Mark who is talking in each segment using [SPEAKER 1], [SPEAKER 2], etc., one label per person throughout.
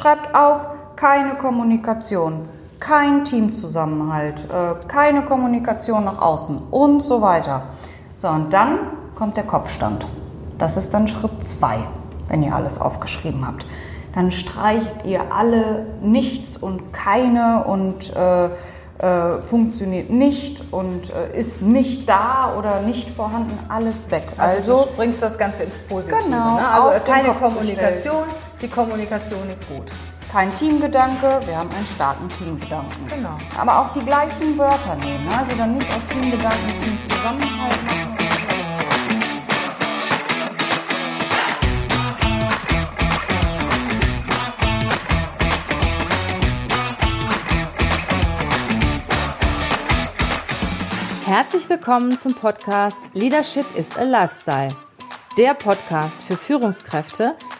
[SPEAKER 1] schreibt auf, keine Kommunikation, kein Teamzusammenhalt, äh, keine Kommunikation nach außen und so weiter. So, und dann kommt der Kopfstand. Das ist dann Schritt 2, wenn ihr alles aufgeschrieben habt. Dann streicht ihr alle nichts und keine und äh, äh, funktioniert nicht und äh, ist nicht da oder nicht vorhanden, alles weg.
[SPEAKER 2] Also, also du bringst das Ganze ins Positive.
[SPEAKER 1] Genau,
[SPEAKER 2] ne? Also keine Kommunikation, die Kommunikation ist gut.
[SPEAKER 1] Kein Teamgedanke, wir haben einen starken Teamgedanken.
[SPEAKER 2] Genau.
[SPEAKER 1] Aber auch die gleichen Wörter nehmen, ne? also dann nicht aus Teamgedanken Teamzusammenhalt machen.
[SPEAKER 3] Herzlich willkommen zum Podcast Leadership is a Lifestyle. Der Podcast für Führungskräfte,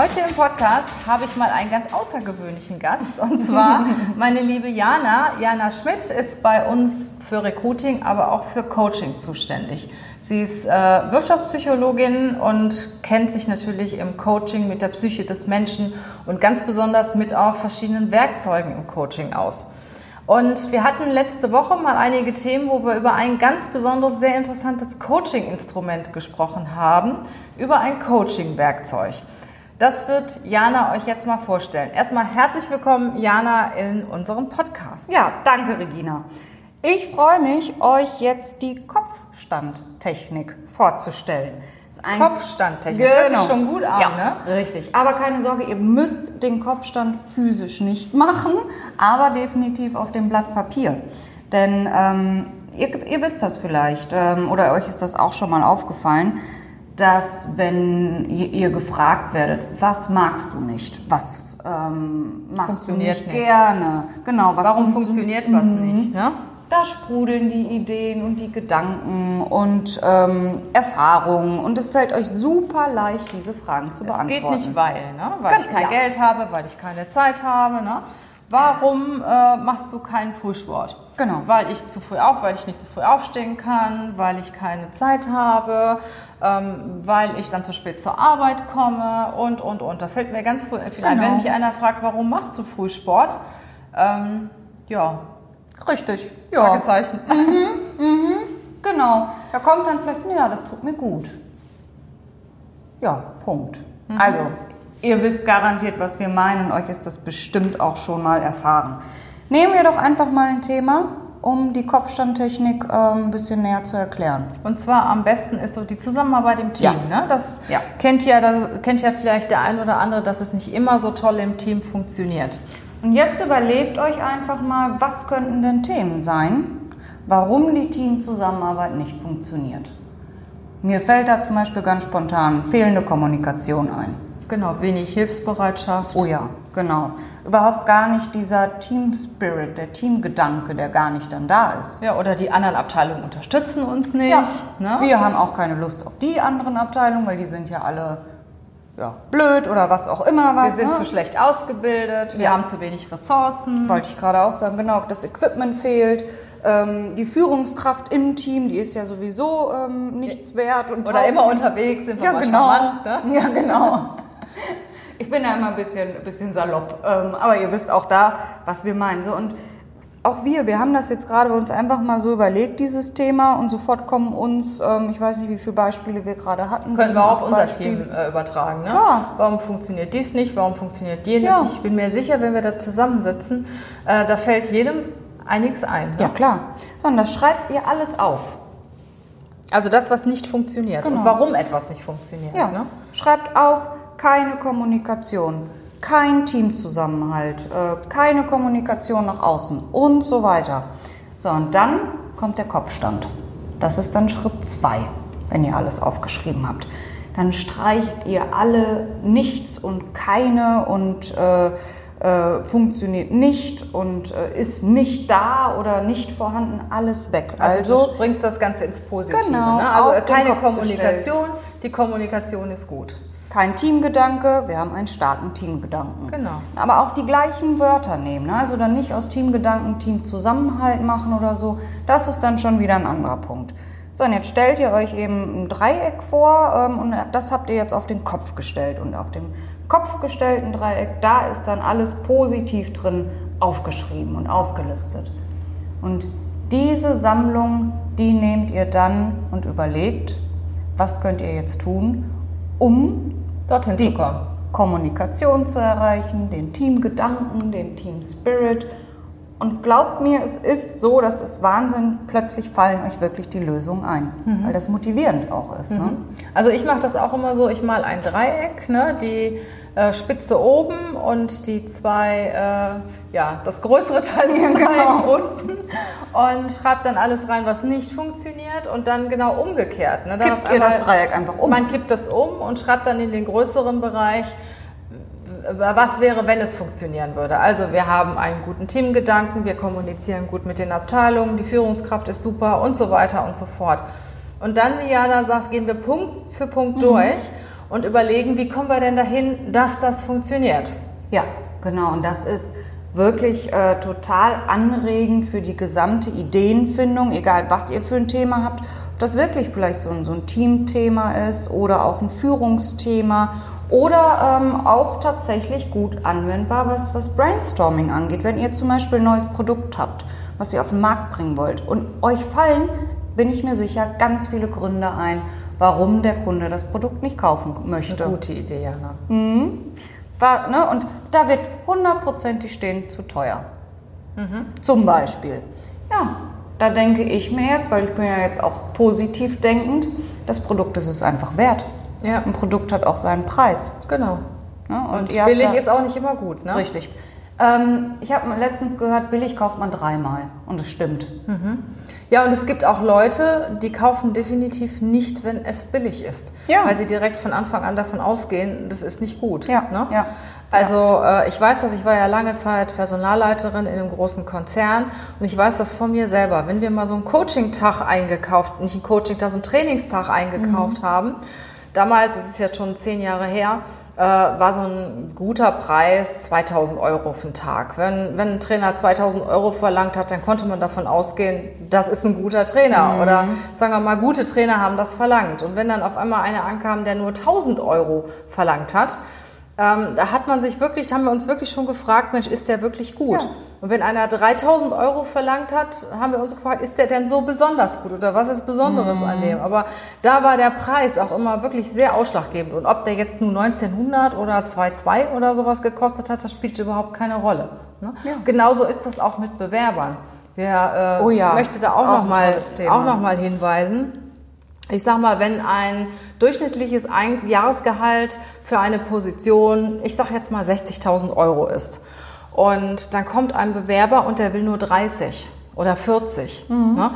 [SPEAKER 2] Heute im Podcast habe ich mal einen ganz außergewöhnlichen Gast und zwar meine liebe Jana. Jana Schmidt ist bei uns für Recruiting, aber auch für Coaching zuständig. Sie ist äh, Wirtschaftspsychologin und kennt sich natürlich im Coaching mit der Psyche des Menschen und ganz besonders mit auch verschiedenen Werkzeugen im Coaching aus. Und wir hatten letzte Woche mal einige Themen, wo wir über ein ganz besonderes, sehr interessantes Coaching-Instrument gesprochen haben, über ein Coaching-Werkzeug. Das wird Jana euch jetzt mal vorstellen. Erstmal herzlich willkommen, Jana, in unserem Podcast.
[SPEAKER 1] Ja, danke, Regina. Ich freue mich, euch jetzt die Kopfstandtechnik vorzustellen.
[SPEAKER 2] Kopfstandtechnik,
[SPEAKER 1] genau.
[SPEAKER 2] das hört sich schon gut an,
[SPEAKER 1] ja,
[SPEAKER 2] ne?
[SPEAKER 1] Richtig. Aber keine Sorge, ihr müsst den Kopfstand physisch nicht machen, aber definitiv auf dem Blatt Papier. Denn ähm, ihr, ihr, wisst das vielleicht ähm, oder euch ist das auch schon mal aufgefallen dass wenn ihr, gefragt werdet, was magst du nicht, was ähm, machst du nicht, nicht, gerne,
[SPEAKER 2] genau, was warum funktioniert was mhm. nicht, ne?
[SPEAKER 1] Da sprudeln die Ideen und die Gedanken und ähm, Erfahrungen und es fällt euch super leicht, diese Fragen zu beantworten.
[SPEAKER 2] Es geht nicht weil, ne? weil Ganz, ich kein ja. Geld habe, weil ich keine Zeit habe. Ne? Warum äh, machst du keinen Frühsport?
[SPEAKER 1] Genau.
[SPEAKER 2] Weil ich zu früh auf, weil ich nicht so früh aufstehen kann, weil ich keine Zeit habe, ähm, weil ich dann zu spät zur Arbeit komme und, und, und. Da fällt mir ganz früh viel genau. ein. Wenn mich einer fragt, warum machst du Frühsport? Ähm, ja.
[SPEAKER 1] Richtig.
[SPEAKER 2] Ja. Fragezeichen.
[SPEAKER 1] Mhm, mhm, genau. Da kommt dann vielleicht, ja, das tut mir gut. Ja, Punkt. Mhm. Also, Ihr wisst garantiert, was wir meinen. Euch ist das bestimmt auch schon mal erfahren. Nehmen wir doch einfach mal ein Thema, um die Kopfstandtechnik äh, ein bisschen näher zu erklären.
[SPEAKER 2] Und zwar am besten ist so die Zusammenarbeit im Team. Ja. Ne? Das, ja. Kennt ja, das kennt ja vielleicht der ein oder andere, dass es nicht immer so toll im Team funktioniert.
[SPEAKER 1] Und jetzt überlegt euch einfach mal, was könnten denn Themen sein, warum die Teamzusammenarbeit nicht funktioniert. Mir fällt da zum Beispiel ganz spontan fehlende Kommunikation ein.
[SPEAKER 2] Genau, wenig Hilfsbereitschaft.
[SPEAKER 1] Oh ja, genau. Überhaupt gar nicht dieser Team Spirit, der Teamgedanke, der gar nicht dann da ist.
[SPEAKER 2] Ja, oder die anderen Abteilungen unterstützen uns nicht.
[SPEAKER 1] Ja, ne? Wir haben auch keine Lust auf die anderen Abteilungen, weil die sind ja alle ja, blöd oder was auch immer was.
[SPEAKER 2] Wir sind
[SPEAKER 1] ne?
[SPEAKER 2] zu schlecht ausgebildet, wir ja. haben zu wenig Ressourcen.
[SPEAKER 1] Wollte ich gerade auch sagen, genau, das Equipment fehlt. Ähm, die Führungskraft im Team, die ist ja sowieso ähm, nichts wert. Und
[SPEAKER 2] oder immer unterwegs, sind wir
[SPEAKER 1] ja, genau. Charmant, ne? Ja, genau. Ich bin da immer ein bisschen, bisschen salopp. Ähm, aber ihr wisst auch da, was wir meinen. So, und auch wir, wir haben das jetzt gerade uns einfach mal so überlegt, dieses Thema, und sofort kommen uns, ähm, ich weiß nicht, wie viele Beispiele wir gerade hatten.
[SPEAKER 2] Können wir auch auf unser Team äh, übertragen. Ne?
[SPEAKER 1] Klar.
[SPEAKER 2] Warum funktioniert dies nicht? Warum funktioniert dir nicht? Ja. Ich bin mir sicher, wenn wir da zusammensitzen, äh, da fällt jedem einiges ein. Ne?
[SPEAKER 1] Ja, klar. Sondern das schreibt ihr alles auf.
[SPEAKER 2] Also das, was nicht funktioniert
[SPEAKER 1] genau.
[SPEAKER 2] und warum etwas nicht funktioniert.
[SPEAKER 1] Ja. Ne? Schreibt auf, keine Kommunikation, kein Teamzusammenhalt, äh, keine Kommunikation nach außen und so weiter. So, und dann kommt der Kopfstand. Das ist dann Schritt 2, wenn ihr alles aufgeschrieben habt. dann streicht ihr alle nichts und keine und äh, äh, funktioniert nicht und äh, ist nicht da oder nicht vorhanden, alles weg.
[SPEAKER 2] Also, also du bringst das Ganze ins Positive.
[SPEAKER 1] Genau,
[SPEAKER 2] ne? Also keine Kommunikation, gestellt. die Kommunikation ist gut.
[SPEAKER 1] Kein Teamgedanke, wir haben einen starken Teamgedanken.
[SPEAKER 2] Genau.
[SPEAKER 1] Aber auch die gleichen Wörter nehmen, ne? also dann nicht aus Teamgedanken Teamzusammenhalt machen oder so. Das ist dann schon wieder ein anderer Punkt. So, und jetzt stellt ihr euch eben ein Dreieck vor ähm, und das habt ihr jetzt auf den Kopf gestellt. Und auf dem Kopf gestellten Dreieck, da ist dann alles positiv drin aufgeschrieben und aufgelistet. Und diese Sammlung, die nehmt ihr dann und überlegt, was könnt ihr jetzt tun, um
[SPEAKER 2] dorthin
[SPEAKER 1] die
[SPEAKER 2] zu kommen.
[SPEAKER 1] Kommunikation zu erreichen, den Teamgedanken, den Team Spirit und glaubt mir, es ist so, dass es Wahnsinn, plötzlich fallen euch wirklich die Lösungen ein, mhm. weil das motivierend auch ist. Ne? Mhm. Ne?
[SPEAKER 2] Also ich mache das auch immer so, ich mal ein Dreieck, ne, die Spitze oben und die zwei, äh, ja, das größere Teil des genau. unten und schreibe dann alles rein, was nicht funktioniert und dann genau umgekehrt.
[SPEAKER 1] Ne? Dann kippt ihr das Dreieck einfach um?
[SPEAKER 2] Man kippt das um und schreibt dann in den größeren Bereich, was wäre, wenn es funktionieren würde? Also wir haben einen guten Teamgedanken, wir kommunizieren gut mit den Abteilungen, die Führungskraft ist super und so weiter und so fort. Und dann, wie Jana sagt, gehen wir Punkt für Punkt mhm. durch und überlegen, wie kommen wir denn dahin, dass das funktioniert.
[SPEAKER 1] Ja, genau. Und das ist wirklich äh, total anregend für die gesamte Ideenfindung, egal was ihr für ein Thema habt. Ob das wirklich vielleicht so ein, so ein Teamthema ist oder auch ein Führungsthema oder ähm, auch tatsächlich gut anwendbar, was, was Brainstorming angeht. Wenn ihr zum Beispiel ein neues Produkt habt, was ihr auf den Markt bringen wollt und euch fallen, bin ich mir sicher, ganz viele Gründe ein, warum der Kunde das Produkt nicht kaufen möchte. Das ist
[SPEAKER 2] eine gute Idee, Jana.
[SPEAKER 1] Mhm. War, ne, und da wird hundertprozentig stehen zu teuer. Mhm. Zum Beispiel. Ja, da denke ich mir jetzt, weil ich bin ja jetzt auch positiv denkend, das Produkt ist es einfach wert. Ja. Ein Produkt hat auch seinen Preis.
[SPEAKER 2] Genau. Ne? Und, und billig ist auch nicht immer gut. Ne?
[SPEAKER 1] Richtig. Ähm, ich habe letztens gehört, billig kauft man dreimal. Und es stimmt.
[SPEAKER 2] Mhm. Ja, und es gibt auch Leute, die kaufen definitiv nicht, wenn es billig ist. Ja. Weil sie direkt von Anfang an davon ausgehen, das ist nicht gut.
[SPEAKER 1] Ja. Ne? ja.
[SPEAKER 2] Also äh, ich weiß, dass ich war ja lange Zeit Personalleiterin in einem großen Konzern und ich weiß das von mir selber. Wenn wir mal so einen Coaching-Tag eingekauft, nicht einen Coaching-Tag, so einen Trainingstag eingekauft mhm. haben, damals, das ist jetzt schon zehn Jahre her, äh, war so ein guter Preis 2000 Euro für den Tag. Wenn, wenn ein Trainer 2000 Euro verlangt hat, dann konnte man davon ausgehen, das ist ein guter Trainer. Mhm. Oder sagen wir mal, gute Trainer haben das verlangt. Und wenn dann auf einmal einer ankam, der nur 1000 Euro verlangt hat, ähm, da hat man sich wirklich, da haben wir uns wirklich schon gefragt, Mensch, ist der wirklich gut? Ja. Und wenn einer 3000 Euro verlangt hat, haben wir uns gefragt, ist der denn so besonders gut oder was ist Besonderes mhm. an dem? Aber da war der Preis auch immer wirklich sehr ausschlaggebend. Und ob der jetzt nur 1900 oder 2,2 oder sowas gekostet hat, das spielt überhaupt keine Rolle. Ne? Ja. Genauso ist das auch mit Bewerbern. Wer äh, oh ja, möchte da auch, auch nochmal noch hinweisen? Ich sag mal, wenn ein durchschnittliches Jahresgehalt für eine Position, ich sag jetzt mal 60.000 Euro ist, und dann kommt ein Bewerber und der will nur 30 oder 40, mhm. ne?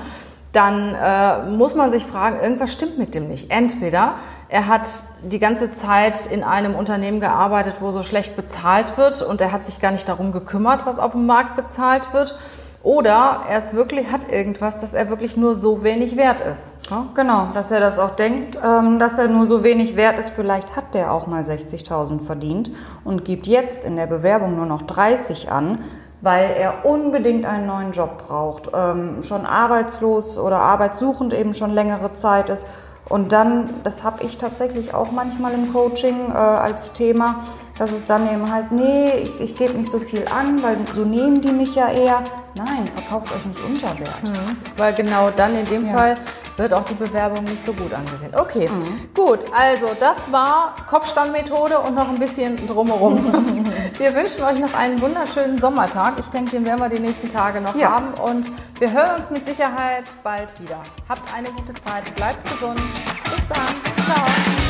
[SPEAKER 2] dann äh, muss man sich fragen, irgendwas stimmt mit dem nicht. Entweder er hat die ganze Zeit in einem Unternehmen gearbeitet, wo so schlecht bezahlt wird und er hat sich gar nicht darum gekümmert, was auf dem Markt bezahlt wird. Oder er ist wirklich, hat irgendwas, dass er wirklich nur so wenig wert ist.
[SPEAKER 1] Ja? Genau, dass er das auch denkt, ähm, dass er nur so wenig wert ist. Vielleicht hat der auch mal 60.000 verdient und gibt jetzt in der Bewerbung nur noch 30 an, weil er unbedingt einen neuen Job braucht, ähm, schon arbeitslos oder arbeitssuchend eben schon längere Zeit ist. Und dann, das habe ich tatsächlich auch manchmal im Coaching äh, als Thema, dass es dann eben heißt, nee, ich, ich gebe nicht so viel an, weil so nehmen die mich ja eher. Nein, verkauft euch nicht unter Wert.
[SPEAKER 2] Mhm. Weil genau dann in dem ja. Fall wird auch die Bewerbung nicht so gut angesehen. Okay, mhm. gut. Also das war Kopfstandmethode und noch ein bisschen drumherum. wir wünschen euch noch einen wunderschönen Sommertag. Ich denke, den werden wir die nächsten Tage noch ja. haben. Und wir hören uns mit Sicherheit bald wieder. Habt eine gute Zeit, bleibt gesund. Bis dann. Ciao.